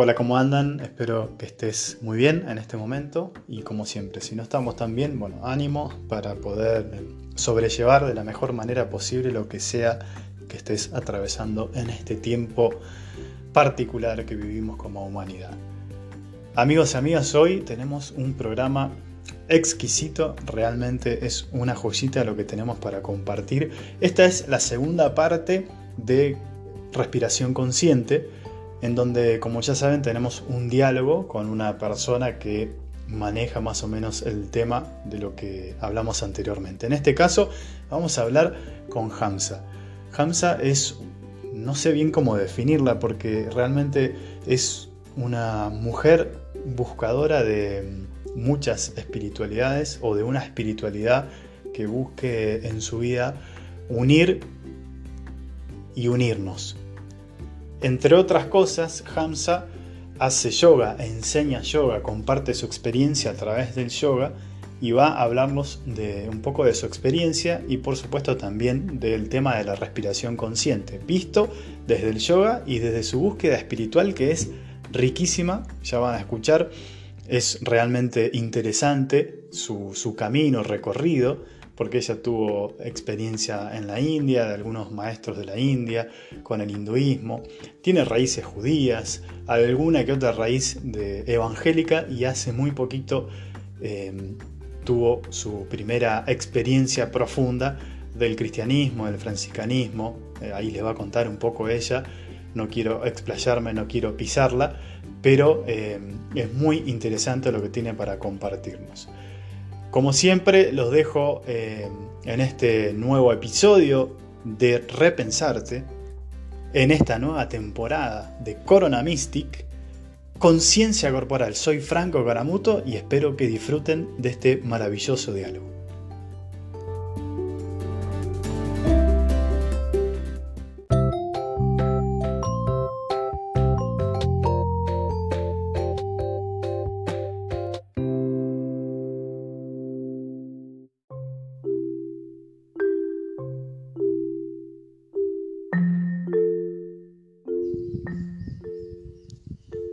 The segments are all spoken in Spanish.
Hola, ¿cómo andan? Espero que estés muy bien en este momento y como siempre, si no estamos tan bien, bueno, ánimo para poder sobrellevar de la mejor manera posible lo que sea que estés atravesando en este tiempo particular que vivimos como humanidad. Amigos y amigas, hoy tenemos un programa exquisito, realmente es una joyita lo que tenemos para compartir. Esta es la segunda parte de respiración consciente en donde, como ya saben, tenemos un diálogo con una persona que maneja más o menos el tema de lo que hablamos anteriormente. En este caso, vamos a hablar con Hamza. Hamza es, no sé bien cómo definirla, porque realmente es una mujer buscadora de muchas espiritualidades o de una espiritualidad que busque en su vida unir y unirnos, entre otras cosas, Hamza hace yoga, enseña yoga, comparte su experiencia a través del yoga y va a hablarnos de un poco de su experiencia y por supuesto también del tema de la respiración consciente, visto desde el yoga y desde su búsqueda espiritual que es riquísima, ya van a escuchar, es realmente interesante su, su camino recorrido porque ella tuvo experiencia en la India, de algunos maestros de la India, con el hinduismo, tiene raíces judías, alguna que otra raíz de evangélica y hace muy poquito em, tuvo su primera experiencia profunda del cristianismo, del franciscanismo, eh, ahí les va a contar un poco ella, no quiero explayarme, no quiero pisarla, pero em, es muy interesante lo que tiene para compartirnos. Como siempre, los dejo eh, en este nuevo episodio de Repensarte, en esta nueva temporada de Corona Mystic, Conciencia Corporal. Soy Franco Caramuto y espero que disfruten de este maravilloso diálogo.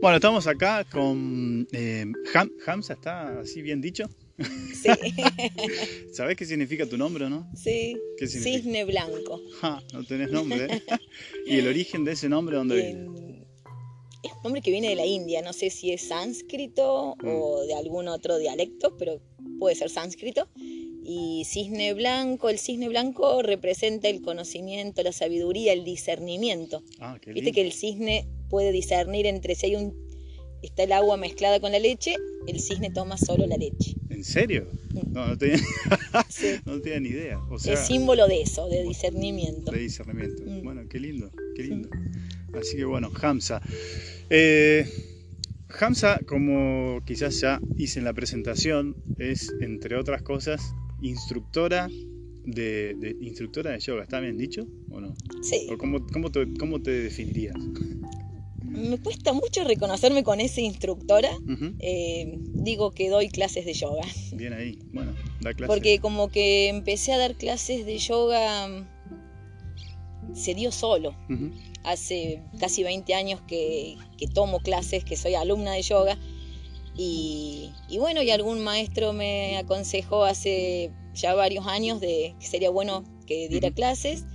Bueno, estamos acá con eh, Hamza, ¿está así bien dicho? Sí. ¿Sabes qué significa tu nombre no? Sí. ¿Qué significa? Cisne blanco. no tenés nombre. ¿eh? ¿Y el origen de ese nombre dónde viene? Es un nombre que viene de la India, no sé si es sánscrito Mm. o de algún otro dialecto, pero puede ser sánscrito. Y cisne blanco, el cisne blanco representa el conocimiento, la sabiduría, el discernimiento. Ah, qué Viste lindo. que el cisne puede discernir entre si hay un está el agua mezclada con la leche, el cisne toma solo la leche. ¿En serio? No, no tenía, Sí. no tenía ni idea. O sea, es símbolo de eso, de discernimiento. de discernimiento. Mm. Bueno, qué lindo, qué lindo. Así que bueno, Hamza. Eh, Hamza, como quizás ya hice en la presentación, es, entre otras cosas, instructora de, de- instructora de yoga. ¿Está bien dicho o no? Sí. ¿O cómo, cómo te, cómo te definirías? Me cuesta mucho reconocerme con esa instructora. Eh, digo que doy clases de yoga. Bien ahí. Bueno, da clase. Porque como que empecé a dar clases de yoga, se dio solo. Hace casi 20 años que, que tomo clases, que soy alumna de yoga. Y, y bueno, y algún maestro me aconsejó hace ya varios años de que sería bueno que diera clases.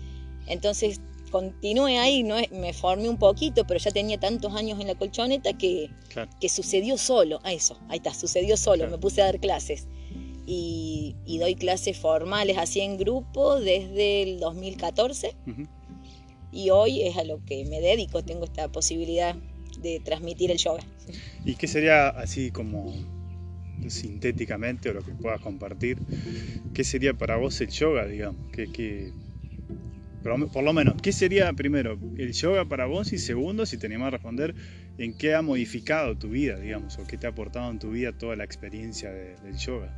Entonces continué ahí, ¿no? me formé un poquito, pero ya tenía tantos años en la colchoneta que, Claro. que sucedió solo, a eso, ahí está, sucedió solo, Claro. me puse a dar clases. Y, y doy clases formales así en grupo desde el 2014 ujú. y hoy es a lo que me dedico, tengo esta posibilidad de transmitir el yoga. ¿Y qué sería así como sintéticamente o lo que puedas compartir? ¿Qué sería para vos el yoga, digamos? ¿Qué, qué- por, por lo menos, ¿qué sería primero el yoga para vos? Y segundo, si te animás a responder, ¿en qué ha modificado tu vida, digamos? ¿O qué te ha aportado en tu vida toda la experiencia de- del yoga?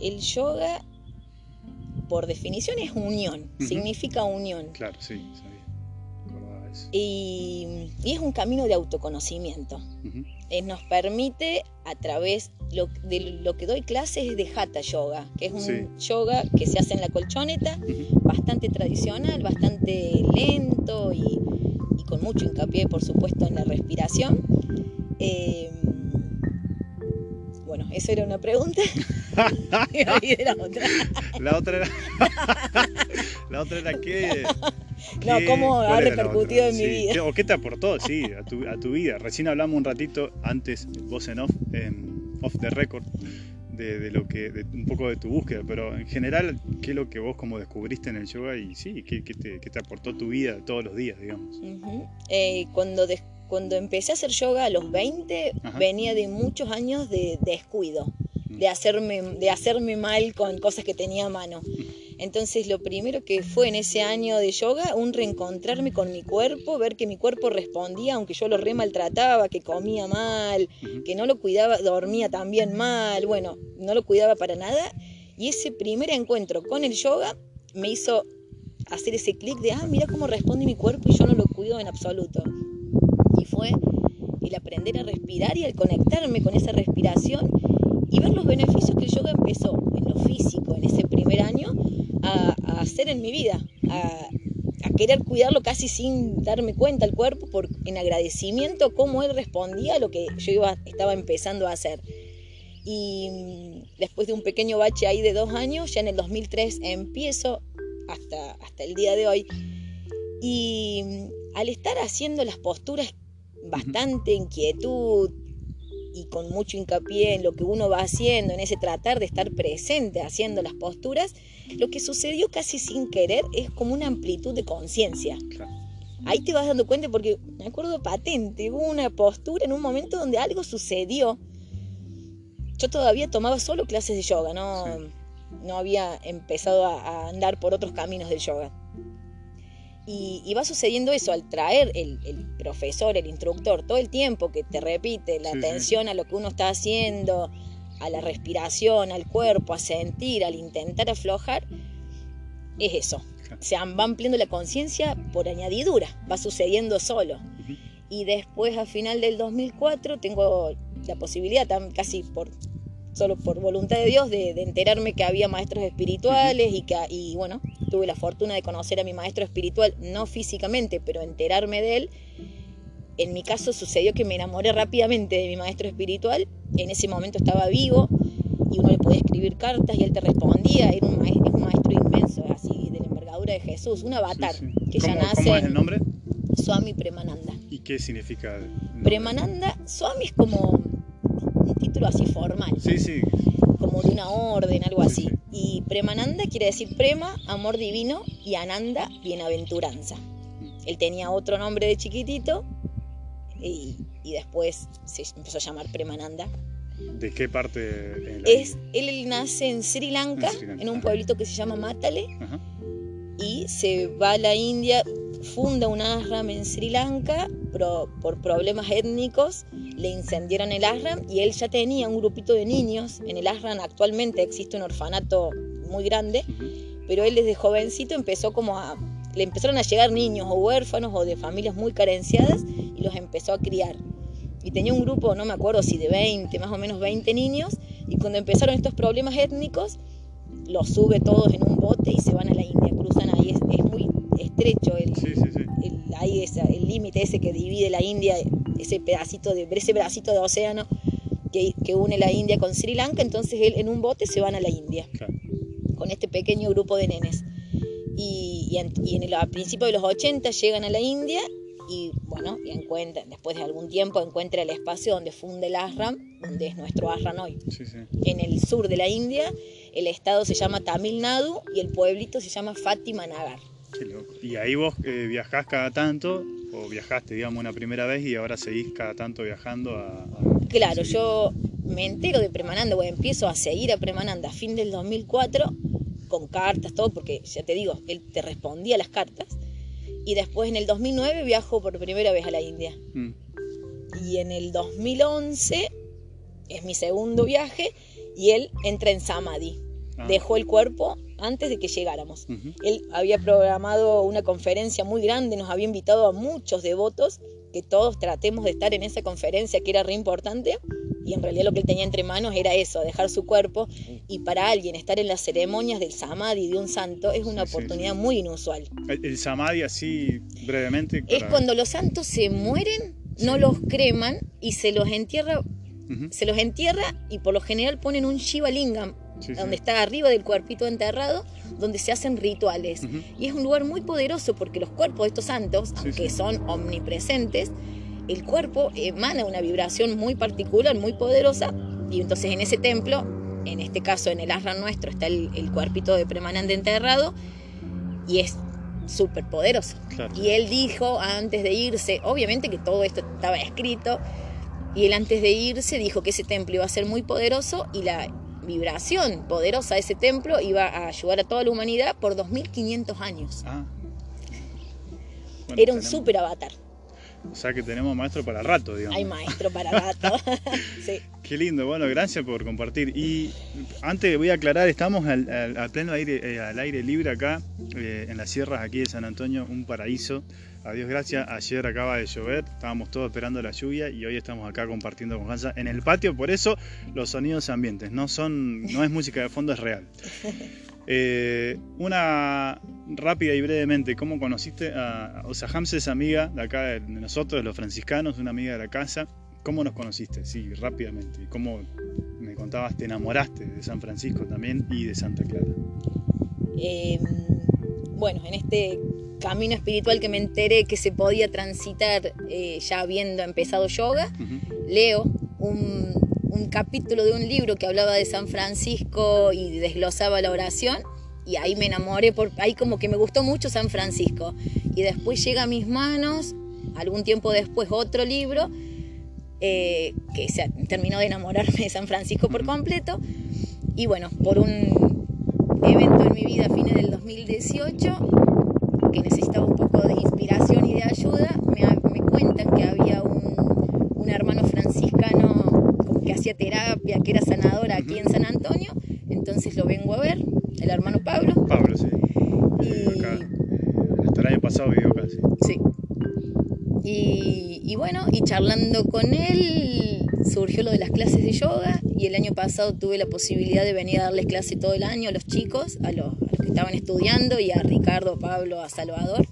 El yoga, por definición, es unión, significa unión. Claro, sí, sabía. Eso. Y, y es un camino de autoconocimiento. Eh, nos permite a través lo, de lo que doy clases es de Hatha Yoga, que es un Sí. yoga que se hace en la colchoneta, bastante tradicional, bastante lento y, y con mucho hincapié, por supuesto, en la respiración. Eh, bueno, eso era una pregunta. la otra. la otra era. la otra era qué. No, cómo ha repercutido en mi vida. ¿O qué te aportó, sí, a tu, a tu vida? Recién hablamos un ratito antes, vos en off, en off the record, de, lo que, un poco de tu búsqueda, pero en general, ¿qué es lo que vos como descubriste en el yoga y sí, qué, qué, te, qué te, aportó tu vida todos los días, digamos? eh, cuando descubrí cuando empecé a hacer yoga a los 20, venía de muchos años de, descuido, mm. de hacerme, de hacerme mal con cosas que tenía a mano. Entonces lo primero que fue en ese año de yoga, un reencontrarme con mi cuerpo, ver que mi cuerpo respondía, aunque yo lo re maltrataba, que comía mal, que no lo cuidaba, dormía también mal, bueno, no lo cuidaba para nada. Y ese primer encuentro con el yoga me hizo hacer ese clic de, ah, mira cómo responde mi cuerpo y yo no lo cuido en absoluto y fue el aprender a respirar y al conectarme con esa respiración y ver los beneficios que el yoga empezó en lo físico, en ese primer año, a, hacer en mi vida, a, querer cuidarlo casi sin darme cuenta el cuerpo, por, en agradecimiento cómo él respondía a lo que yo iba, estaba empezando a hacer. Y mm, después de un pequeño bache ahí de dos años, ya en el 2003 empiezo hasta, hasta el día de hoy. Y mm, al estar haciendo las posturas bastante inquietud y con mucho hincapié en lo que uno va haciendo, en ese tratar de estar presente haciendo las posturas, lo que sucedió casi sin querer es como una amplitud de conciencia. Ahí te vas dando cuenta porque me acuerdo patente, hubo una postura en un momento donde algo sucedió. Yo todavía tomaba solo clases de yoga, no, no había empezado a andar por otros caminos del yoga. Y, va sucediendo eso al traer el, profesor, el instructor, todo el tiempo que te repite la atención a lo que uno está haciendo, a la respiración, al cuerpo, a sentir, al intentar aflojar, es eso. Se va ampliando la conciencia por añadidura, va sucediendo solo. Y después, a final del 2004, tengo la posibilidad, casi por solo por voluntad de Dios, de, enterarme que había maestros espirituales y que, y bueno, tuve la fortuna de conocer a mi maestro espiritual, no físicamente, pero enterarme de él. En mi caso sucedió que me enamoré rápidamente de mi maestro espiritual, en ese momento estaba vivo y uno le podía escribir cartas y él te respondía, era un maestro, un maestro inmenso, así de la envergadura de Jesús, un avatar que ya nace... ¿Cómo es el nombre? Swami Premananda. ¿Y qué significa? Premananda, Swami es como título así formal. Sí, sí. Como de una orden, algo así. Y Premananda quiere decir prema, amor divino, y Ananda, bienaventuranza. Él tenía otro nombre de chiquitito y, después se empezó a llamar Premananda. ¿De qué parte? es, él nace en Sri Lanka, en, un pueblito que se llama Matale, y se va a la India, funda un ashram en Sri Lanka por problemas étnicos le incendiaron el ashram y él ya tenía un grupito de niños. En el ashram actualmente existe un orfanato muy grande, pero él desde jovencito empezó como a... Le empezaron a llegar niños o huérfanos o de familias muy carenciadas y los empezó a criar. Y tenía un grupo, no me acuerdo si de 20, más o menos 20 niños, y cuando empezaron estos problemas étnicos, los sube todos en un bote y se van a la India, cruzan ahí, es, muy estrecho el, el límite ese que divide la India ese pedacito de, ese pedacito de océano que, que, une la India con Sri Lanka, entonces él en un bote se van a la India con este pequeño grupo de nenes. Y, y, en, el, a principios de los 80 llegan a la India y bueno, y encuentran, después de algún tiempo encuentra el espacio donde funde el ashram, donde es nuestro ashram hoy. En el sur de la India, el estado se llama Tamil Nadu y el pueblito se llama Fatima Nagar. Y ahí vos eh, viajás cada tanto o viajaste, digamos, una primera vez y ahora seguís cada tanto viajando a... claro, yo me entero de Premananda, o empiezo a seguir a Premananda a fin del 2004 con cartas, todo, porque ya te digo, él te respondía las cartas. Y después en el 2009 viajo por primera vez a la India. Mm. Y en el 2011 es mi segundo viaje y él entra en Samadhi. Ah. Dejó el cuerpo antes de que llegáramos. Él había programado una conferencia muy grande, nos había invitado a muchos devotos, que todos tratemos de estar en esa conferencia que era re importante, Y en realidad lo que él tenía entre manos era eso, dejar su cuerpo. Y para alguien estar en las ceremonias del samadhi de un santo es una oportunidad muy inusual. El, samadhi así brevemente. Es cuando los santos se mueren, no los creman y se los entierra. Se los entierra y por lo general ponen un Shiva Lingam, donde está arriba del cuerpito enterrado, donde se hacen rituales. Y es un lugar muy poderoso porque los cuerpos de estos santos, aunque son omnipresentes, el cuerpo emana una vibración muy particular, muy poderosa, y entonces en ese templo, en este caso en el ashram nuestro, está el, cuerpito de Premanande enterrado, y es súper poderoso. Y él dijo antes de irse, obviamente que todo esto estaba escrito, y él antes de irse dijo que ese templo iba a ser muy poderoso y la vibración poderosa de ese templo iba a ayudar a toda la humanidad por 2500 años. Ah. Era un súper avatar. O sea que tenemos maestro para rato, digamos. Hay maestro para rato. sí. Qué lindo, bueno, gracias por compartir. Y antes voy a aclarar, estamos al, pleno aire, eh, al aire libre acá, eh, en las sierras aquí de San Antonio, un paraíso. A Dios gracias, ayer acaba de llover, estábamos todos esperando la lluvia y hoy estamos acá compartiendo con Hansa en el patio, por eso los sonidos ambientes, no son, no es música de fondo, es real. Eh, una rápida y brevemente, ¿cómo conociste a, o sea, Hamza es amiga de acá de nosotros, de los franciscanos, una amiga de la casa. ¿Cómo nos conociste? Sí, rápidamente. ¿Cómo me contabas, te enamoraste de San Francisco también y de Santa Clara? Em, bueno, en este camino espiritual que me enteré que se podía transitar eh, ya habiendo empezado yoga, leo un, un capítulo de un libro que hablaba de San Francisco y desglosaba la oración y ahí me enamoré, por, ahí como que me gustó mucho San Francisco. Y después llega a mis manos, algún tiempo después, otro libro eh, que se terminó de enamorarme de San Francisco por completo. Y bueno, por un evento en mi vida a fines del 2018, que necesitaba un poco de inspiración y de ayuda, me, me cuentan que había un, un hermano franciscano que hacía terapia, que era sanadora aquí en San Antonio, entonces lo vengo a ver, el hermano Pablo. Pablo, sí. Y... Acá, eh, el año pasado vivió acá, sí. Sí. Y, y, bueno, y charlando con él surgió lo de las clases de yoga y el año pasado tuve la posibilidad de venir a darles clase todo el año a los chicos, a los, a los que estaban estudiando y a Ricardo, Pablo, a Salvador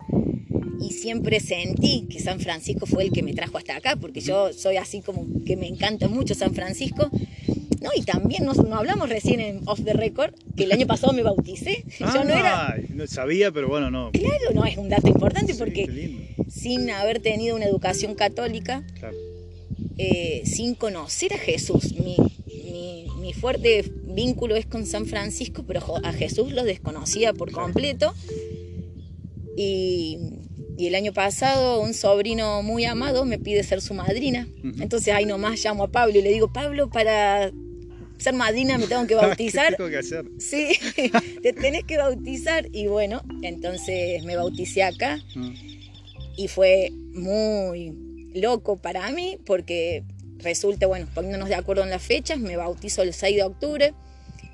y siempre sentí que San Francisco fue el que me trajo hasta acá, porque yo soy así como que me encanta mucho San Francisco. No, y también nos, hablamos recién en Off the Record, que el año pasado me bauticé. yo no era. No sabía, pero bueno, no. Claro, no, es un dato importante porque sin haber tenido una educación católica, eh, sin conocer a Jesús, mi, mi, fuerte vínculo es con San Francisco, pero a Jesús lo desconocía por completo. Y y el año pasado un sobrino muy amado me pide ser su madrina. Entonces ahí nomás llamo a Pablo y le digo, Pablo, para ser madrina me tengo que bautizar. ¿Qué tengo que hacer? Sí, te tenés que bautizar. Y bueno, entonces me bauticé acá. Y fue muy loco para mí porque resulta, bueno, poniéndonos de acuerdo en las fechas, me bautizo el 6 de octubre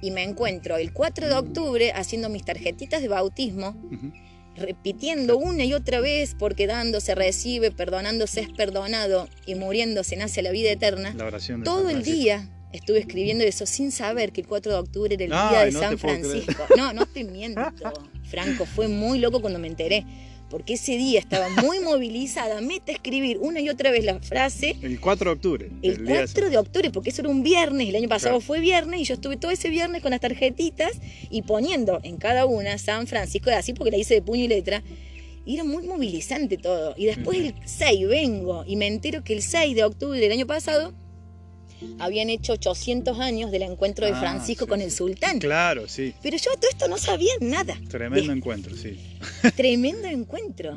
y me encuentro el 4 de octubre haciendo mis tarjetitas de bautismo repitiendo una y otra vez, porque dando se recibe, perdonándose es perdonado y muriéndose nace la vida eterna. Todo el día estuve escribiendo eso sin saber que el 4 de octubre era el día de San Francisco. No, no te miento, Franco, fue muy loco cuando me enteré porque ese día estaba muy movilizada, mete a escribir una y otra vez la frase. El 4 de octubre. El, 4 de octubre, porque eso era un viernes, el año pasado fue viernes y yo estuve todo ese viernes con las tarjetitas y poniendo en cada una San Francisco de así porque la hice de puño y letra. Y era muy movilizante todo. Y después el 6 vengo y me entero que el 6 de octubre del año pasado habían hecho 800 años del encuentro de ah, Francisco con el sultán. Claro, sí. Pero yo todo esto no sabía nada. Tremendo encuentro, sí. Tremendo encuentro.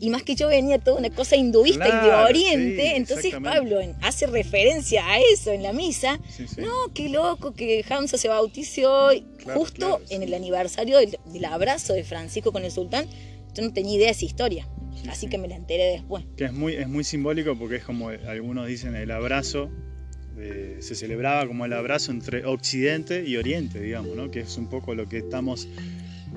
Y más que yo venía toda una cosa hinduista y de Oriente, entonces Pablo hace referencia a eso en la misa. no, qué loco que Hamza se bautizó justo en el aniversario del, abrazo de Francisco con el sultán. Yo no tenía idea de esa historia. Así que me la enteré después. Que es muy, es muy simbólico porque es como algunos dicen el abrazo eh, se celebraba como el abrazo entre Occidente y Oriente, digamos, ¿no? que es un poco lo que estamos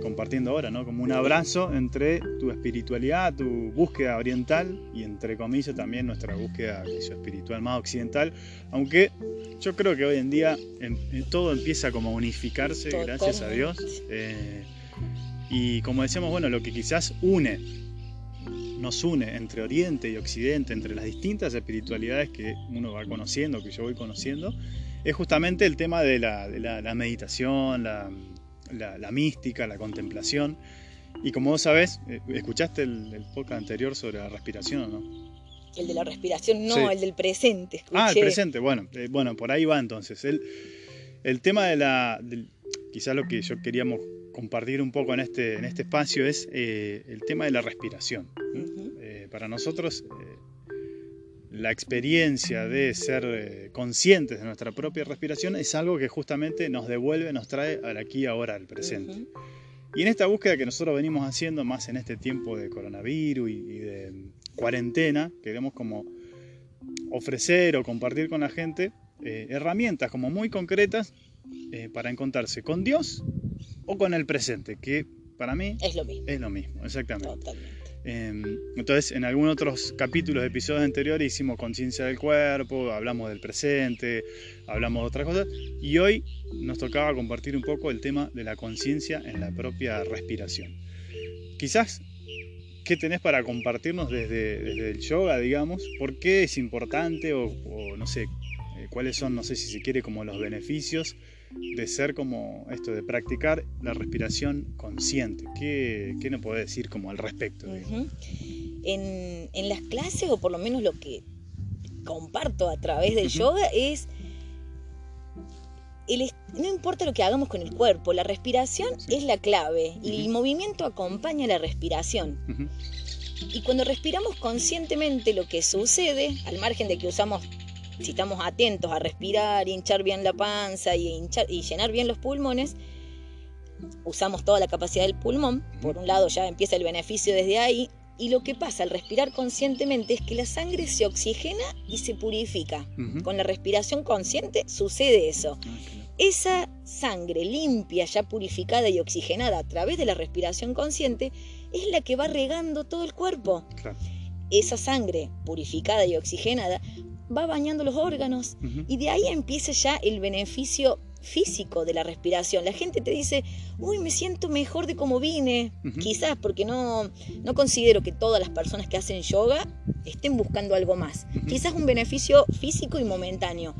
compartiendo ahora, ¿no? Como un abrazo entre tu espiritualidad, tu búsqueda oriental y entre comillas también nuestra búsqueda espiritual más occidental, aunque yo creo que hoy en día todo empieza como a unificarse, gracias a Dios. Eh, y como decíamos, bueno, lo que quizás une, nos une entre Oriente y Occidente, entre las distintas espiritualidades que uno va conociendo, que yo voy conociendo, es justamente el tema de la, meditación, la, mística, la contemplación. Y como vos sabés, eh, ¿escuchaste el, podcast anterior sobre la respiración no? El de la respiración, no, el del presente. Ah, el presente, bueno, eh, bueno, por ahí va entonces. El, el tema de la. quizás lo que yo queríamos compartir un poco en este, en este espacio es eh, el tema de la respiración. para nosotros, la experiencia de ser eh, conscientes de nuestra propia respiración es algo que justamente nos devuelve, nos trae al aquí y ahora, al presente. Y en esta búsqueda que nosotros venimos haciendo más en este tiempo de coronavirus y, de cuarentena, queremos como ofrecer o compartir con la gente eh, herramientas como muy concretas eh, para encontrarse con Dios o con el presente, que para mí es lo mismo. Es lo mismo, exactamente. Em, entonces, en algunos otros capítulos episodios anteriores hicimos conciencia del cuerpo, hablamos del presente, hablamos de otras cosas, y hoy nos tocaba compartir un poco el tema de la conciencia en la propia respiración. Quizás, ¿qué tenés para compartirnos desde, el yoga, digamos? ¿Por qué es importante o, o no sé, eh, cuáles son, no sé si se quiere, como los beneficios de ser como esto, de practicar la respiración consciente. ¿Qué, qué nos puede decir como al respecto? en, en, las clases, o por lo menos lo que comparto a través del yoga, es, el, no importa lo que hagamos con el cuerpo, la respiración es la clave y el movimiento acompaña la respiración. Y cuando respiramos conscientemente lo que sucede, al margen de que usamos si estamos atentos a respirar, hinchar bien la panza y, y llenar bien los pulmones, usamos toda la capacidad del pulmón. Por un lado ya empieza el beneficio desde ahí. Y lo que pasa al respirar conscientemente es que la sangre se oxigena y se purifica. Con la respiración consciente sucede eso. Ah, Esa sangre limpia, ya purificada y oxigenada a través de la respiración consciente, es la que va regando todo el cuerpo. Esa sangre purificada y oxigenada va bañando los órganos y de ahí empieza ya el beneficio físico de la respiración. La gente te dice, uy, me siento mejor de como vine. Quizás porque no, no considero que todas las personas que hacen yoga estén buscando algo más. Quizás un beneficio físico y momentáneo.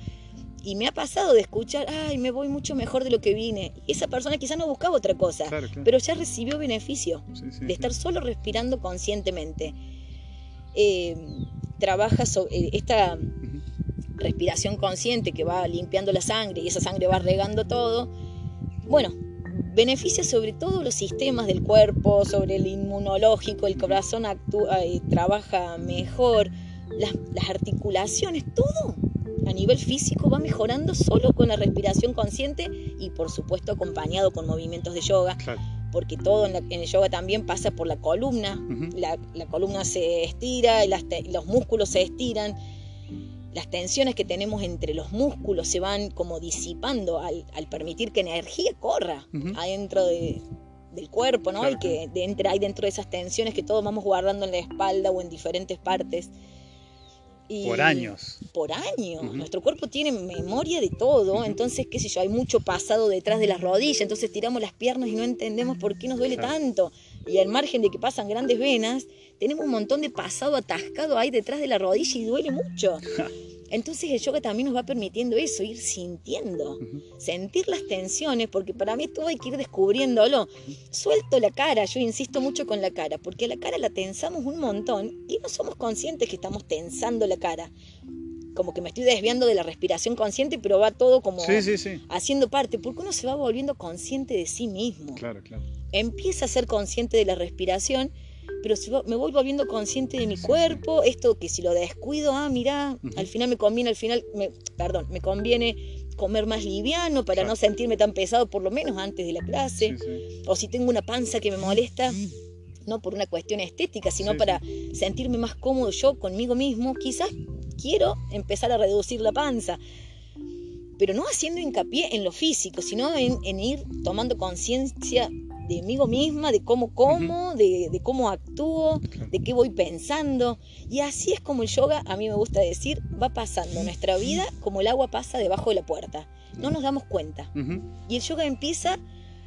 Y me ha pasado de escuchar, ay, me voy mucho mejor de lo que vine. Y esa persona quizás no buscaba otra cosa, pero ya recibió beneficio de estar solo respirando conscientemente. Eh, trabaja sobre eh, esta respiración consciente que va limpiando la sangre y esa sangre va regando todo, bueno, beneficia sobre todo los sistemas del cuerpo, sobre el inmunológico, el corazón actúa y trabaja mejor, las, articulaciones, todo a nivel físico va mejorando solo con la respiración consciente y por supuesto acompañado con movimientos de yoga. Porque todo en, el yoga también pasa por la columna, la, columna se estira, y los músculos se estiran, las tensiones que tenemos entre los músculos se van como disipando al, permitir que energía corra adentro del cuerpo, ¿no? Y que de, hay dentro de esas tensiones que todos vamos guardando en la espalda o en diferentes partes. Por años. Por años. Nuestro cuerpo tiene memoria de todo, entonces, qué sé yo, hay mucho pasado detrás de las rodillas, entonces tiramos las piernas y no entendemos por qué nos duele tanto. Y al margen de que pasan grandes venas, tenemos un montón de pasado atascado ahí detrás de la rodilla y duele mucho. Entonces el yoga también nos va permitiendo eso, ir sintiendo, sentir las tensiones, porque para mí todo hay que ir descubriéndolo. Suelto la cara, yo insisto mucho con la cara, porque la cara la tensamos un montón y no somos conscientes que estamos tensando la cara. Como que me estoy desviando de la respiración consciente, pero va todo como haciendo parte, porque uno se va volviendo consciente de sí mismo. Claro, claro. Empieza a ser consciente de la respiración pero si me voy volviendo consciente de mi cuerpo, esto que si lo descuido, ah, mira, al final me conviene, al final, me, perdón, me conviene comer más liviano para no sentirme tan pesado, por lo menos antes de la clase, o si tengo una panza que me molesta, no por una cuestión estética, sino para sentirme más cómodo yo conmigo mismo, quizás quiero empezar a reducir la panza. Pero no haciendo hincapié en lo físico, sino en, en ir tomando conciencia de mí misma, de cómo como, de, de, cómo actúo, de qué voy pensando. Y así es como el yoga, a mí me gusta decir, va pasando nuestra vida como el agua pasa debajo de la puerta. No nos damos cuenta. Y el yoga empieza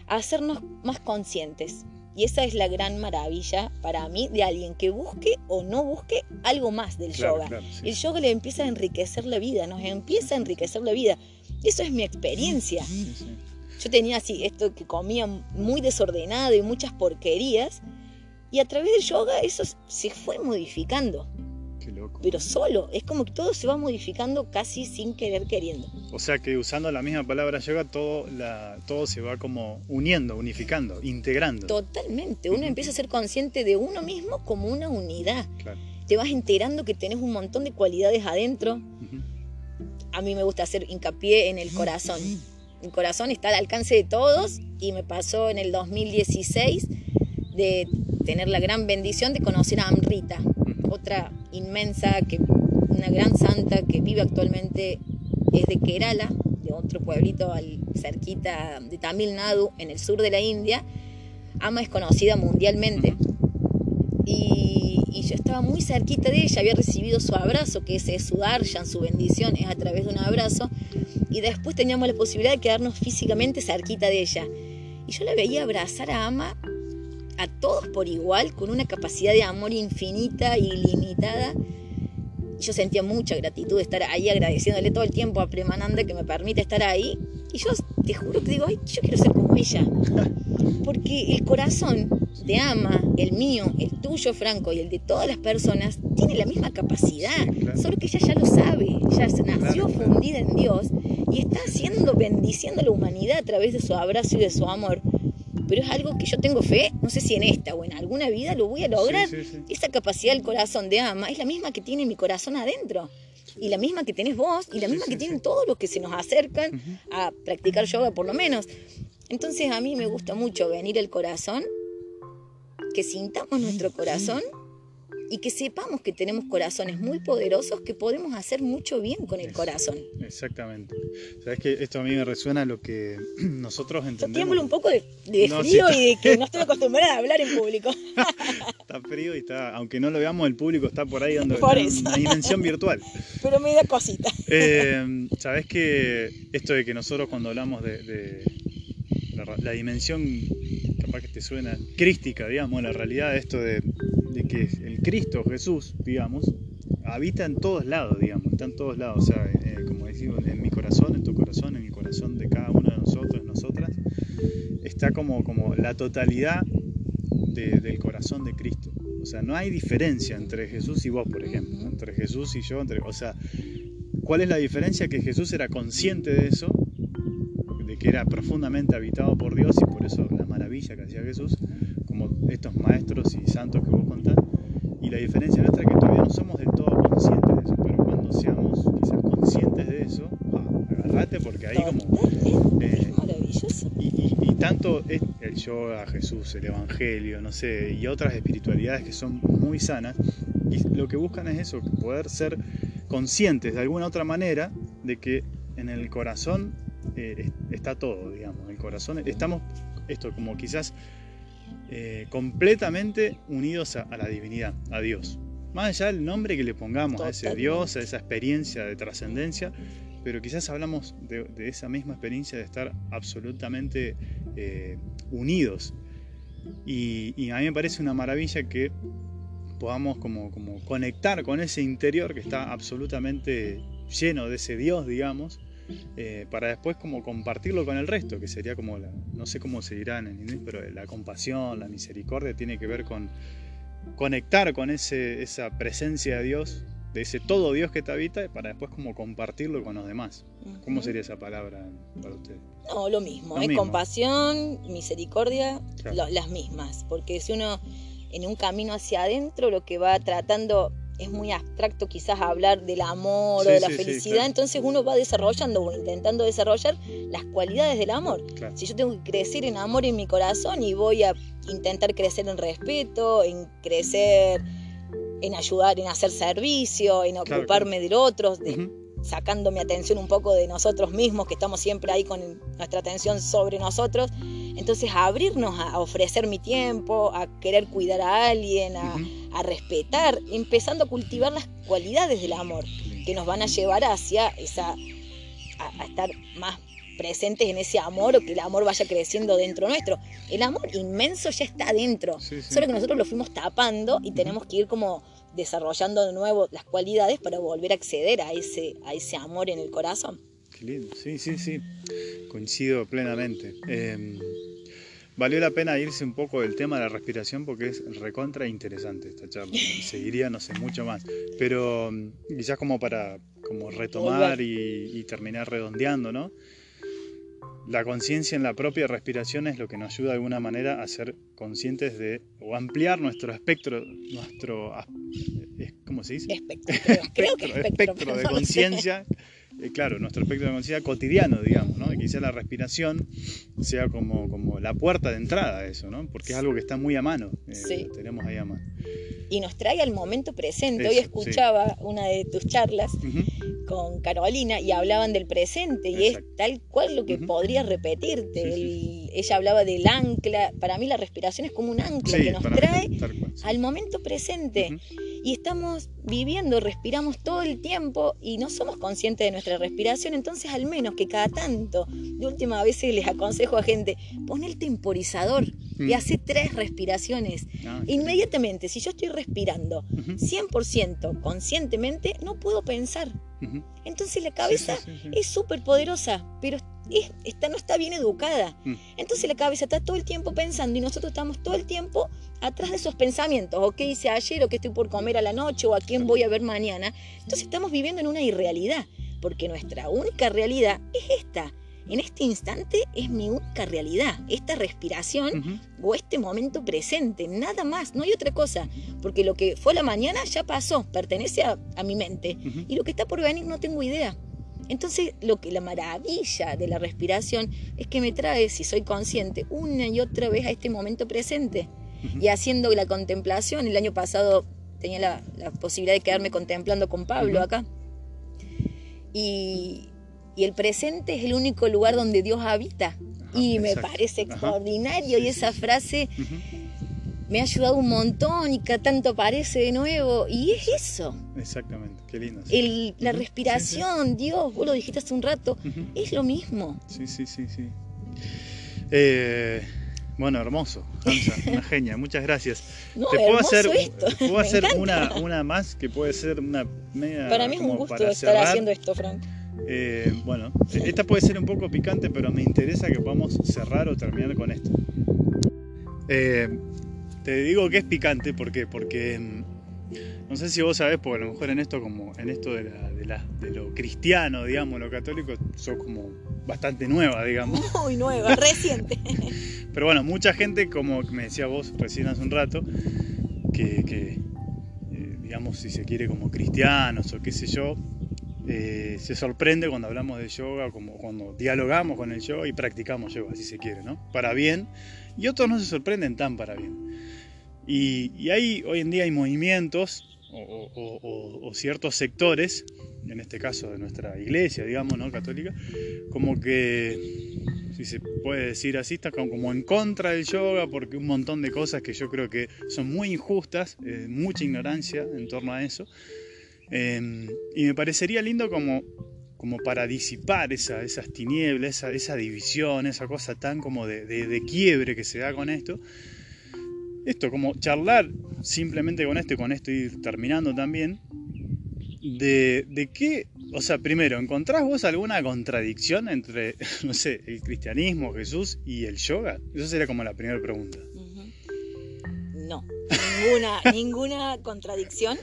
a hacernos más conscientes. Y esa es la gran maravilla para mí de alguien que busque o no busque algo más del yoga. El yoga le empieza a enriquecer la vida, nos empieza a enriquecer la vida. Eso es mi experiencia. Yo tenía así, esto que comía muy desordenado y muchas porquerías. Y a través del yoga eso se fue modificando. Qué loco. Pero solo, es como que todo se va modificando casi sin querer queriendo. O sea que usando la misma palabra yoga, todo, la, todo se va como uniendo, unificando, integrando. Totalmente, uno empieza a ser consciente de uno mismo como una unidad. Te vas enterando que tenés un montón de cualidades adentro. A mí me gusta hacer hincapié en el corazón el corazón está al alcance de todos y me pasó en el 2016 de tener la gran bendición de conocer a Amrita, otra inmensa, que, una gran santa que vive actualmente, es de Kerala, de otro pueblito al, cerquita de Tamil Nadu, en el sur de la India. Ama es conocida mundialmente. Y, y, yo estaba muy cerquita de ella, había recibido su abrazo, que ese es su darshan, su bendición, es a través de un abrazo y después teníamos la posibilidad de quedarnos físicamente cerquita de ella. Y yo la veía abrazar a Ama a todos por igual, con una capacidad de amor infinita y ilimitada. Yo sentía mucha gratitud de estar ahí agradeciéndole todo el tiempo a Premananda que me permite estar ahí. Y yo te juro que digo, ay, yo quiero ser como ella. Porque el corazón de Ama, el mío, el tuyo, Franco, y el de todas las personas, tiene la misma capacidad. Solo que ella ya lo sabe, ya se nació fundida en Dios y está haciendo, bendiciendo a la humanidad a través de su abrazo y de su amor. Pero es algo que yo tengo fe, no sé si en esta o en alguna vida lo voy a lograr. Esa capacidad del corazón de ama es la misma que tiene mi corazón adentro. Y la misma que tenés vos, y la misma que tienen todos los que se nos acercan a practicar yoga por lo menos. Entonces a mí me gusta mucho venir el corazón, que sintamos nuestro corazón y que sepamos que tenemos corazones muy poderosos que podemos hacer mucho bien con el corazón. Exactamente. Sabes que esto a mí me resuena lo que nosotros entendemos. Yo un poco de, frío y de que no estoy acostumbrada a hablar en público. está frío y está, aunque no lo veamos, el público está por ahí dando una dimensión virtual. Pero me da cosita. Eh, Sabes que esto de que nosotros cuando hablamos de, la, dimensión, capaz que te suena crística, digamos, la realidad de esto de que el Cristo Jesús, digamos, habita en todos lados, digamos, está en todos lados, o sea, eh, como decimos, en mi corazón, en tu corazón, en el corazón de cada uno de nosotros, nosotras, está como, como la totalidad del corazón de Cristo. O sea, no hay diferencia entre Jesús y vos, por ejemplo, entre Jesús y yo, entre, o sea, ¿cuál es la diferencia? Que Jesús era consciente de eso, que era profundamente habitado por Dios y por eso la maravilla que hacía Jesús, estos maestros y santos que vos contás. Y la diferencia nuestra es que todavía no somos del todo conscientes de eso, pero cuando seamos quizás conscientes de eso, agarrate porque ahí como... Eh, maravilloso. Y, tanto el yoga, Jesús, el Evangelio, no sé, y otras espiritualidades que son muy sanas, y lo que buscan es eso, poder ser conscientes de alguna otra manera de que en el corazón eh, está todo, digamos, el corazón, estamos, esto como quizás eh, completamente unidos a, la divinidad, a Dios. Más allá del nombre que le pongamos a ese Dios, a esa experiencia de trascendencia, pero quizás hablamos de, esa misma experiencia de estar absolutamente eh, unidos. Y, a mí me parece una maravilla que podamos como, como conectar con ese interior que está absolutamente lleno de ese Dios, digamos, eh, para después como compartirlo con el resto, que sería como, la, no sé cómo se dirán en inglés, pero la compasión, la misericordia tiene que ver con conectar con ese, esa presencia de Dios, de ese todo Dios que te habita, para después como compartirlo con los demás. ¿Cómo sería esa palabra para usted? No, lo mismo, es compasión, misericordia, las mismas, porque si uno en un camino hacia adentro lo que va tratando es muy abstracto quizás hablar del amor o de la felicidad, entonces uno va desarrollando o intentando desarrollar las cualidades del amor. Si yo tengo que crecer en amor en mi corazón y voy a intentar crecer en respeto, en crecer, en ayudar, en hacer servicio, en ocuparme del otro, sacando mi atención un poco de nosotros mismos, que estamos siempre ahí con nuestra atención sobre nosotros, Entonces abrirnos a ofrecer mi tiempo, a querer cuidar a alguien, a, a respetar, empezando a cultivar las cualidades del amor que nos van a llevar hacia esa, a, a estar más presentes en ese amor o que el amor vaya creciendo dentro nuestro. El amor inmenso ya está Sí, sí. solo que nosotros lo fuimos tapando y tenemos que ir como desarrollando de nuevo las cualidades para volver a acceder a ese, a ese amor en el corazón. Qué lindo, sí, sí, sí, coincido plenamente. Eh, valió la pena irse un poco del tema de la respiración porque es recontra interesante esta charla. Seguiría, no sé, mucho más. Pero mm, quizás como para como retomar y, y terminar redondeando, ¿no? La conciencia en la propia respiración es lo que nos ayuda de alguna manera a ser conscientes de, o ampliar nuestro espectro, nuestro, ¿cómo se dice? Espectro, creo, creo que espectro, espectro de no conciencia, eh, claro, nuestro espectro de conciencia cotidiano, digamos, ¿no? Y quizá la respiración sea como, como la puerta de entrada a eso, ¿no? Porque es algo que está muy a mano, eh, Sí. lo tenemos ahí a mano. Y nos trae al momento presente. Eso, Hoy sí. escuchaba una de tus charlas con Carolina y hablaban del presente y es tal cual lo que podría repetirte. Sí, sí, El- ella hablaba del ancla. Para mí la respiración es como un ancla que nos trae mí, al momento presente. Y estamos viviendo, respiramos todo el tiempo y no somos conscientes de nuestra respiración. Entonces, al menos que cada tanto, de última a veces les aconsejo a gente, pon el temporizador y Mm. hace tres respiraciones. Ah, Inmediatamente, si yo estoy respirando ujú, 100% conscientemente, no puedo pensar. Entonces la cabeza sí, sí, sí. es súper poderosa, pero está, no está bien educada. Mm. Entonces la cabeza está todo el tiempo pensando y nosotros estamos todo el tiempo atrás de esos pensamientos. O qué hice ayer, o qué estoy por comer a la noche, o a quién voy a ver mañana. Entonces estamos viviendo en una irrealidad, porque nuestra única realidad es esta. En este instante es mi única realidad, esta respiración Ujú, o este momento presente, nada más, no hay otra cosa, porque lo que fue la mañana ya pasó, pertenece a, a mi mente, y lo que está por venir no tengo idea. Entonces, lo que la maravilla de la respiración es que me trae, si soy consciente, una y otra vez a este momento presente. Y haciendo la contemplación, el año pasado tenía la, la posibilidad de quedarme contemplando con Pablo acá. Y, y el presente es el único lugar donde Dios habita. Ajá, Y me exacto. parece Ajá. extraordinario y esa frase me ha ayudado un montón y cada tanto aparece de nuevo. Y es eso, Exactamente, qué lindo. sí. el- la sí, respiración, Dios, vos lo dijiste hace un rato, es lo mismo. Sí, sí, sí, sí. Eh, bueno, hermoso, Hansa, una genia, muchas gracias. No, Te puedo hacer, esto. puedo hacer una, una más que puede ser una media. Para mí es un gusto estar cerrar. haciendo esto, Frank. Eh, bueno, esta puede ser un poco picante, pero me interesa que podamos cerrar o terminar con esto. Eh, te digo que es picante, ¿por qué? Porque mm, no sé si vos sabés, porque a lo mejor en esto como en esto de, la- de la- de lo cristiano, digamos, lo católico, sos como bastante nueva, digamos. Muy nueva, reciente. Pero bueno, mucha gente, como me decía vos recién hace un rato, que, que, eh, digamos, si se quiere como cristianos o qué sé yo, eh, se sorprende cuando hablamos de yoga, como cuando dialogamos con el yoga y practicamos yoga, si se quiere, ¿no? Para bien. Y otros no se sorprenden tan para bien. Y, y hay, hoy en día hay movimientos o, ciertos sectores, en este caso de nuestra iglesia, digamos, ¿no? Católica, como que si se puede decir así, está como, en contra del yoga porque un montón de cosas que yo creo que son muy injustas, eh, mucha ignorancia en torno a eso. Eh, y me parecería lindo como, como para disipar esa, esas tinieblas, esa, división, esa cosa tan como de, de- de quiebre que se da con esto. Esto, como charlar simplemente con esto y con esto ir terminando también, de, de qué, o sea, primero, ¿encontrás vos alguna contradicción entre, no sé, el cristianismo, Jesús y el yoga? Esa sería como la primera pregunta. Ninguna, ninguna contradicción.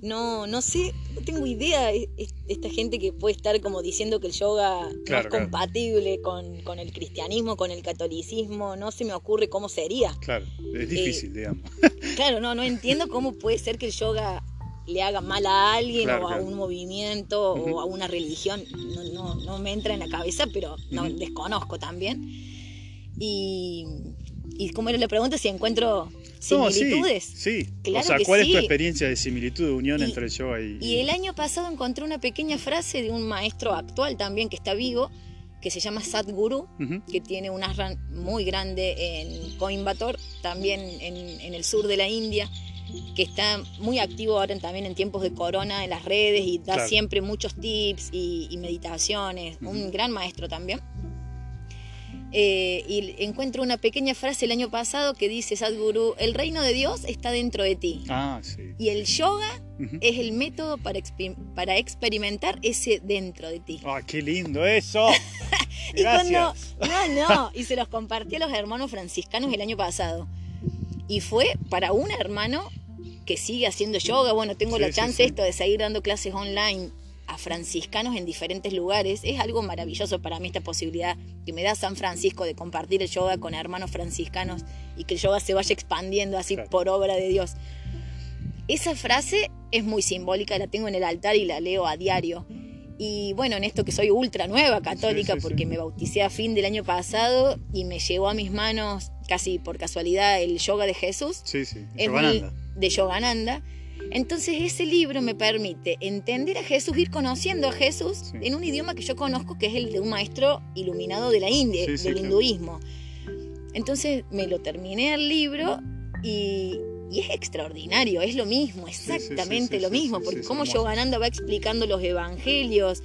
No, no sé, no tengo idea de de esta gente que puede estar como diciendo que el yoga no es claro. compatible con, con el cristianismo, con el catolicismo, no se me ocurre cómo sería. Claro, es difícil, digamos. Claro, no, no entiendo cómo puede ser que el yoga le haga mal a alguien Claro, o a claro. un movimiento o a una religión. No, no, no me entra en la cabeza, pero no, desconozco también. Y, y como era la pregunta, si encuentro No, sí, similitudes. sí. Claro o sea, ¿cuál es tu experiencia de similitud, de unión Y- entre el yoga y... Y el año pasado encontré una pequeña frase de un maestro actual también que está vivo, que se llama Sadhguru, que tiene un ashram muy grande en Coimbatore, también en, en el sur de la India, que está muy activo ahora también en tiempos de corona en las redes y da Claro. siempre muchos tips y, y meditaciones, un gran maestro también. Eh, y encuentro una pequeña frase el año pasado que dice Sadhguru, el reino de Dios está dentro de ti. Ah, sí. Y el yoga es el método para, para experimentar ese dentro de ti. Ah, qué lindo eso. Y cuando, no, no, y se los compartí a los hermanos franciscanos el año pasado. Y fue para un hermano que sigue haciendo yoga. Bueno, tengo Sí, la chance sí. esto de seguir dando clases online a franciscanos en diferentes lugares. Es algo maravilloso para mí esta posibilidad que me da San Francisco de compartir el yoga con hermanos franciscanos y que el yoga se vaya expandiendo así Claro. por obra de Dios. Esa frase es muy simbólica, la tengo en el altar y la leo a diario. Y bueno, en esto que soy ultra nueva católica, Sí, sí, porque sí. me bauticé a fin del año pasado y me llegó a mis manos casi por casualidad el yoga de Jesús, Sí, sí. es Yogananda. muy- de Yogananda. Entonces ese libro me permite entender a Jesús, ir conociendo a Jesús Sí. en un idioma que yo conozco, que es el de un maestro iluminado de la India, Sí, sí, del claro. hinduismo. Entonces me lo terminé el libro y, y es extraordinario, es lo mismo, exactamente lo mismo, porque como hermoso. Yogananda va explicando los evangelios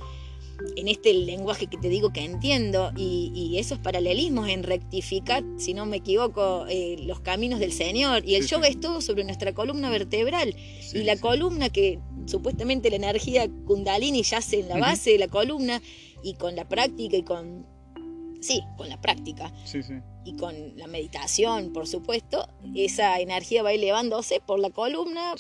en este lenguaje que te digo que entiendo y, y esos paralelismos en rectificar, si no me equivoco, eh, los caminos del Señor. Y el Sí, yoga sí. es todo sobre nuestra columna vertebral Sí, y la columna que supuestamente la energía kundalini yace en la base de la columna y con la práctica y con... Sí, con la práctica Sí, sí. y con la meditación, por supuesto, esa energía va elevándose por la columna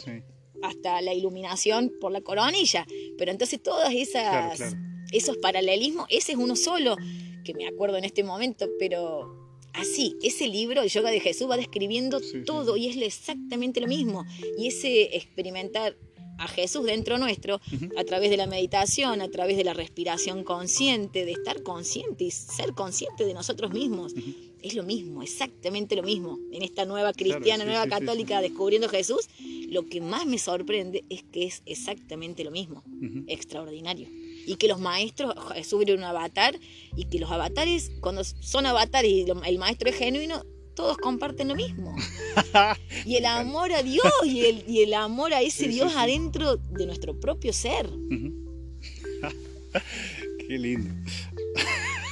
hasta la iluminación por la coronilla. Pero entonces todas esas, Claro, claro. Esos paralelismos, ese es uno solo, que me acuerdo en este momento, pero así, ese libro, el yoga de Jesús, va describiendo Sí, todo sí. y es exactamente lo mismo. Y ese experimentar a Jesús dentro nuestro, a través de la meditación, a través de la respiración consciente, de estar consciente y ser consciente de nosotros mismos. Es lo mismo, exactamente lo mismo. En esta nueva cristiana, sí, nueva católica, descubriendo Jesús, lo que más me sorprende es que es exactamente lo mismo, extraordinario. Y que los maestros, Jesús era un avatar, y que los avatares, cuando son avatares y el maestro es genuino, todos comparten lo mismo. Y el amor a Dios y el, y el amor a ese Sí, Dios sí. adentro de nuestro propio ser. Qué lindo.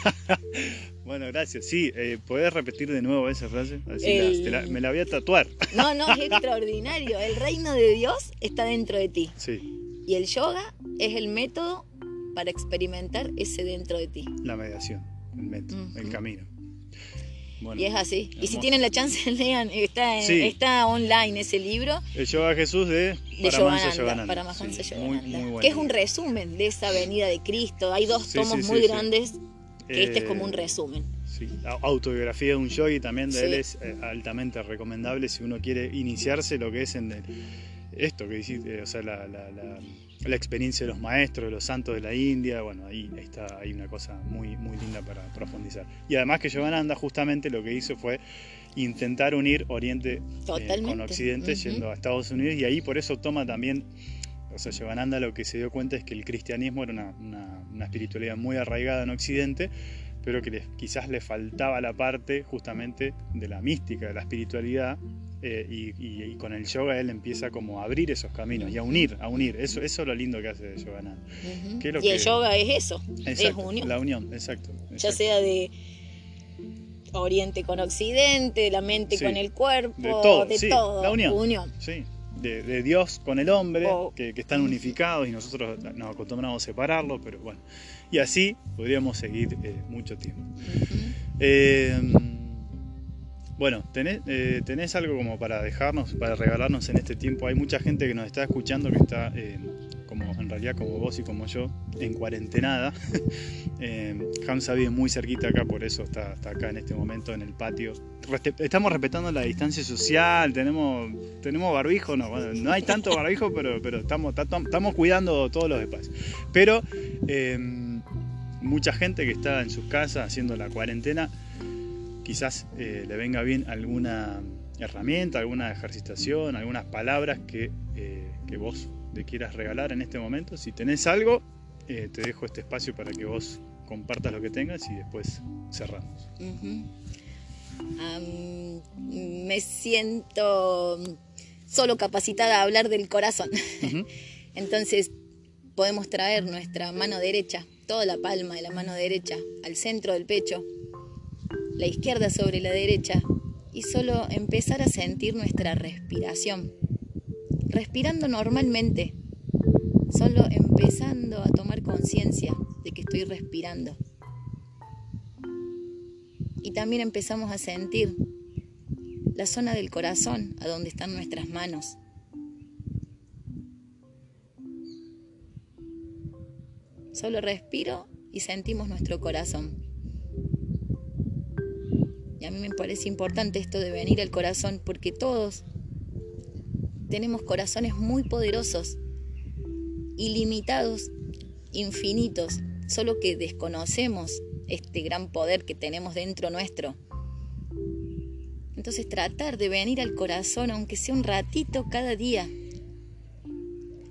bueno, gracias. Sí, eh, ¿podés repetir de nuevo esa frase? Así El- la- me la voy a tatuar. No, no, es extraordinario. El reino de Dios está dentro de ti. Sí, Y el yoga es el método para experimentar ese dentro de ti. la mediación, el método, el Ujú. camino. Bueno, Y es así. Y si hermoso. tienen la chance, lean. Está, en- Sí. está online ese libro el yoga Jesús de de Yogananda. Paramahansa Sí, Muy, muy bueno. que es un resumen de esa venida de Cristo. Hay dos Sí, tomos muy grandes, que este es como un Eh, resumen. Sí, la autobiografía de un yogi también de él es eh, altamente recomendable si uno quiere iniciarse lo que es en el- esto que dijiste, o sea, la, la- la- la experiencia de los maestros, de los santos de la India, bueno, ahí, ahí está, hay una cosa muy, muy linda para profundizar. Y además que Yogananda justamente lo que hizo fue intentar unir Oriente eh, con Occidente Ujú. yendo a Estados Unidos y ahí por eso toma también, o sea, Yogananda lo que se dio cuenta es que el cristianismo era una, una- una espiritualidad muy arraigada en Occidente, pero que les- quizás le faltaba la parte justamente de la mística, de la espiritualidad, eh, y, y- y con el yoga él empieza como a abrir esos caminos y a unir, a unir. Eso, eso es lo lindo que hace Yogananda. Ujú. ¿Qué es lo y el yoga es eso, Exacto, es unión. la unión, exacto. Ya sea de Oriente con Occidente, la mente Sí, con el cuerpo, de todo, de sí, todo. la unión. Sí, de, de Dios con el hombre, Oh. que, que están unificados y nosotros nos acostumbramos a separarlos, pero bueno. Y así podríamos seguir eh, mucho tiempo. Eh, bueno, ¿tenés, eh, ¿tenés algo como para dejarnos, para regalarnos en este tiempo? Hay mucha gente que nos está escuchando que está, eh, como en realidad como vos y como yo, en cuarentenada. eh, Hamza vive muy cerquita acá, por eso está, está acá en este momento en el patio. Estamos respetando la distancia social, tenemos, tenemos barbijo, no, no hay tanto barbijo, pero, pero estamos, ta- estamos cuidando todos los espacios. Pero eh, mucha gente que está en sus casas haciendo la cuarentena, quizás eh, le venga bien alguna herramienta, alguna ejercitación, algunas palabras que, eh, que vos le quieras regalar en este momento. Si tenés algo, eh, te dejo este espacio para que vos compartas lo que tengas y después cerramos. me siento solo capacitada a hablar del corazón. Entonces podemos traer nuestra mano derecha, toda la palma de la mano derecha, al centro del pecho, la izquierda sobre la derecha y solo empezar a sentir nuestra respiración. Respirando normalmente, solo empezando a tomar conciencia de que estoy respirando. Y también empezamos a sentir la zona del corazón, a donde están nuestras manos. Solo respiro y sentimos nuestro corazón. A mí me parece importante esto de venir al corazón porque todos tenemos corazones muy poderosos, ilimitados, infinitos, solo que desconocemos este gran poder que tenemos dentro nuestro. Entonces tratar de venir al corazón, aunque sea un ratito cada día,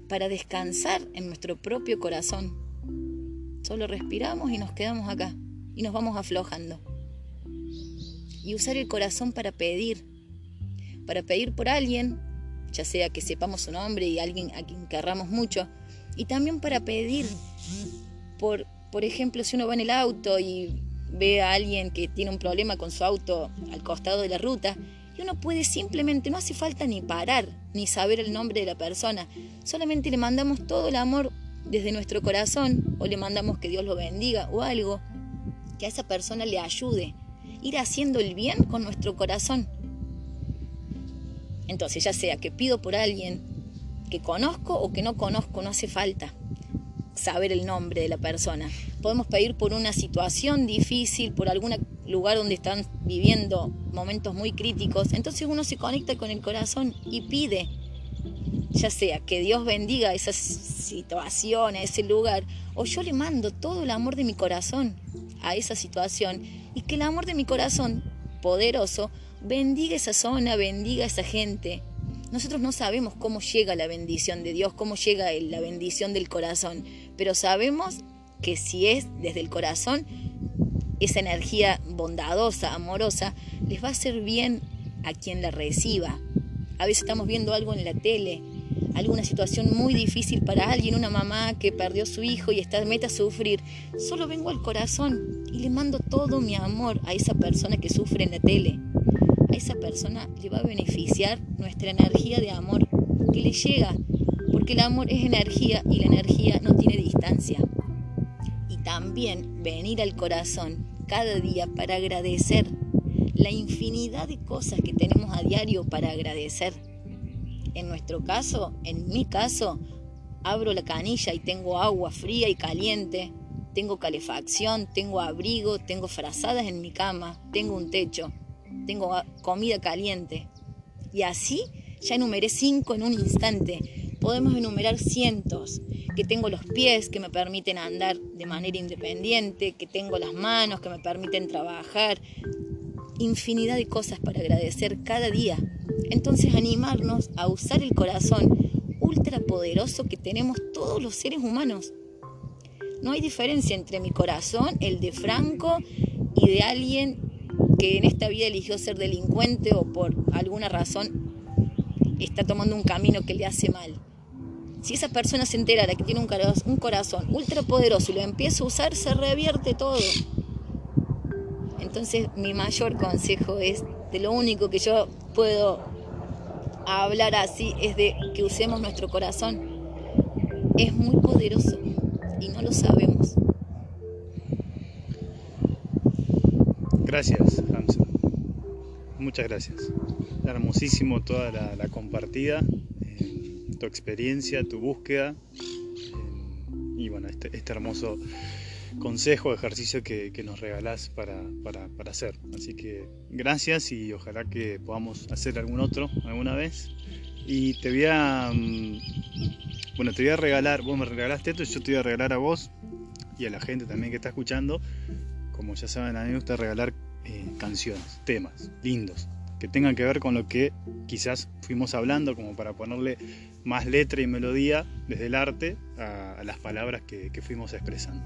para descansar en nuestro propio corazón. Solo respiramos y nos quedamos acá y nos vamos aflojando. Y usar el corazón para pedir, para pedir por alguien, ya sea que sepamos su nombre y alguien a quien querramos mucho, y también para pedir por, por ejemplo, si uno va en el auto y ve a alguien que tiene un problema con su auto al costado de la ruta y uno puede simplemente, no hace falta ni parar, ni saber el nombre de la persona, solamente le mandamos todo el amor desde nuestro corazón o le mandamos que Dios lo bendiga o algo, que a esa persona le ayude, ir haciendo el bien con nuestro corazón. Entonces, ya sea que pido por alguien que conozco o que no conozco, no hace falta saber el nombre de la persona. Podemos pedir por una situación difícil, por algún lugar donde están viviendo momentos muy críticos. Entonces uno se conecta con el corazón y pide, ya sea que Dios bendiga esa situación, a ese lugar, o yo le mando todo el amor de mi corazón a esa situación y que el amor de mi corazón poderoso bendiga esa zona, bendiga esa gente, nosotros no sabemos cómo llega la bendición de Dios, cómo llega la bendición del corazón, pero sabemos que si es desde el corazón, esa energía bondadosa, amorosa, les va a hacer bien a quien la reciba. A veces estamos viendo algo en la tele, alguna situación muy difícil para alguien, una mamá que perdió su hijo y está meta a sufrir. Solo vengo al corazón y le mando todo mi amor a esa persona que sufre en la tele a esa persona le va a beneficiar nuestra energía de amor que le llega, porque el amor es energía y la energía no tiene distancia. Y también venir al corazón cada día para agradecer la infinidad de cosas que tenemos a diario para agradecer. En nuestro caso, en mi caso, abro la canilla y tengo agua fría y caliente, tengo calefacción, tengo abrigo, tengo frazadas en mi cama, tengo un techo tengo comida caliente. Y así ya enumeré cinco en un instante. Podemos enumerar cientos, que tengo los pies que me permiten andar de manera independiente, que tengo las manos que me permiten trabajar, infinidad de cosas para agradecer cada día. Entonces animarnos a usar el corazón ultra poderoso que tenemos todos los seres humanos. No hay diferencia entre mi corazón, el de Franco y de alguien que en esta vida eligió ser delincuente o por alguna razón está tomando un camino que le hace mal. Si esa persona se enterara que tiene un corazón ultra poderoso y lo empieza a usar, se revierte todo. Entonces mi mayor consejo es, de lo único que yo puedo hablar así, es de que usemos nuestro corazón. Es muy poderoso y no lo sabemos. Gracias, Hamza. Muchas gracias. Hermosísimo toda la, compartida, eh, tu experiencia, tu búsqueda eh, y bueno, este, este, hermoso consejo, ejercicio que, nos regalás para, hacer. Así que gracias y ojalá que podamos hacer algún otro alguna vez. Y te voy a, mm, bueno, te voy a regalar, vos me regalaste esto, y yo te voy a regalar a vos y a la gente también que está escuchando como ya saben, a mí me gusta regalar eh, canciones, temas lindos, que tengan que ver con lo que quizás fuimos hablando, como para ponerle más letra y melodía desde el arte a, las palabras que, fuimos expresando.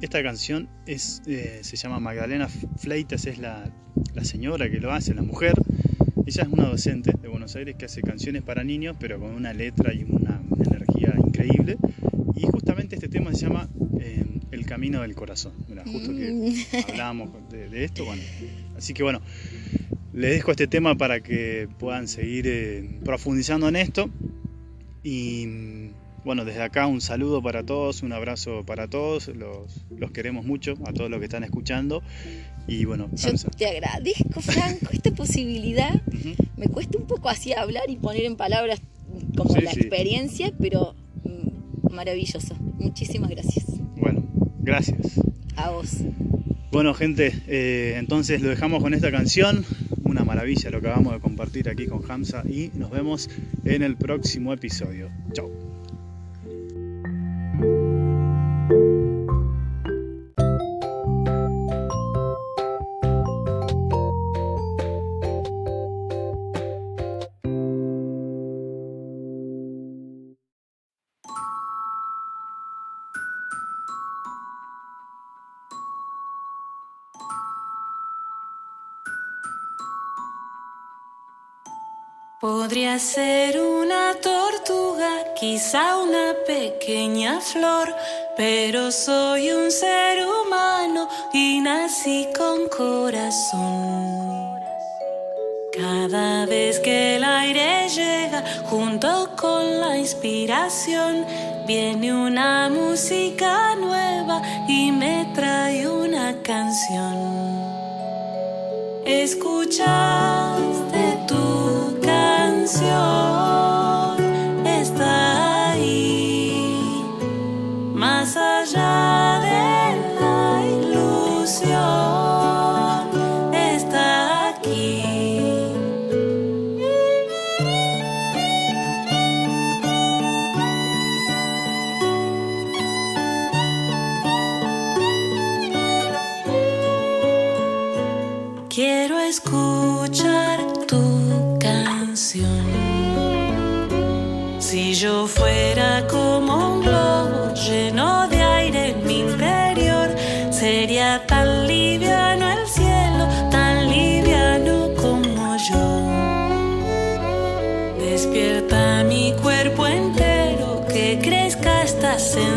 esta canción es, eh, se llama Magdalena Fleitas, es la, la señora que lo hace, la mujer. Ella es una docente de Buenos Aires que hace canciones para niños, pero con una letra y una, energía increíble. Y justamente este tema se llama eh, El Camino del Corazón. Mira, justo que Mm. hablábamos de, de esto. Bueno, así que bueno, les dejo este tema para que puedan seguir eh, profundizando en esto. Y bueno, desde acá un saludo para todos, un abrazo para todos. Los, los queremos mucho, a todos los que están escuchando. Y bueno, Yo Hamza. te agradezco, Franco, esta posibilidad. Me cuesta un poco así hablar y poner en palabras como Sí, la sí. experiencia, pero mm, maravilloso. Muchísimas gracias. Bueno, gracias. A vos. Bueno, gente, eh, entonces lo dejamos con esta canción. Una maravilla lo que acabamos de compartir aquí con Hamza y nos vemos en el próximo episodio. Chao. Podría ser una tortuga, quizá una pequeña flor, pero soy un ser humano y nací con corazón. Cada vez que el aire llega junto con la inspiración, viene una música nueva y me trae una canción. Escuchaste tu canción,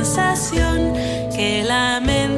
sensación, que la mente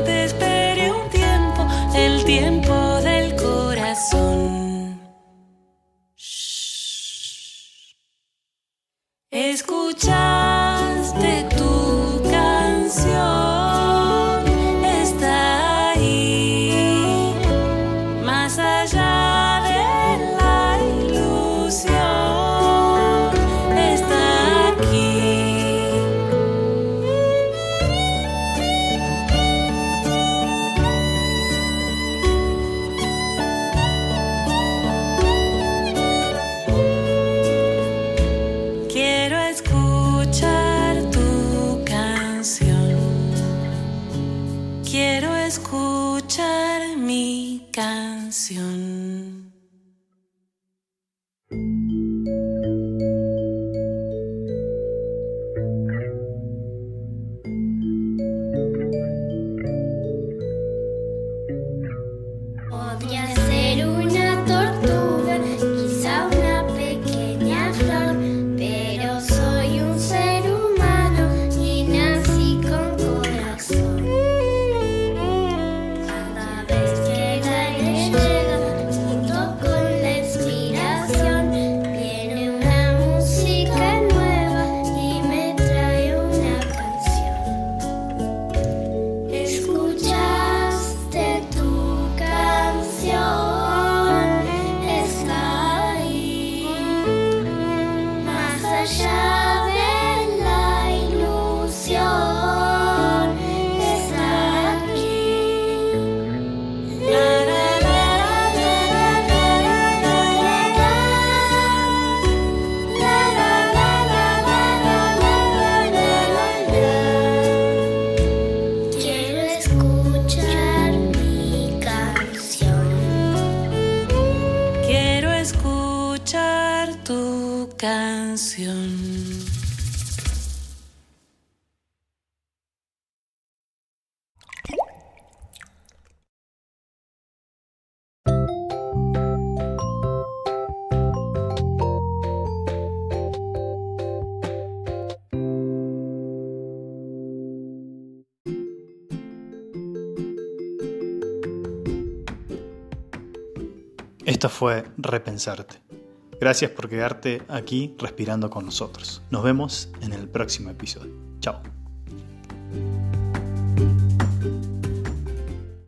Esto fue Repensarte. Gracias por quedarte aquí respirando con nosotros. Nos vemos en el próximo episodio. Chao.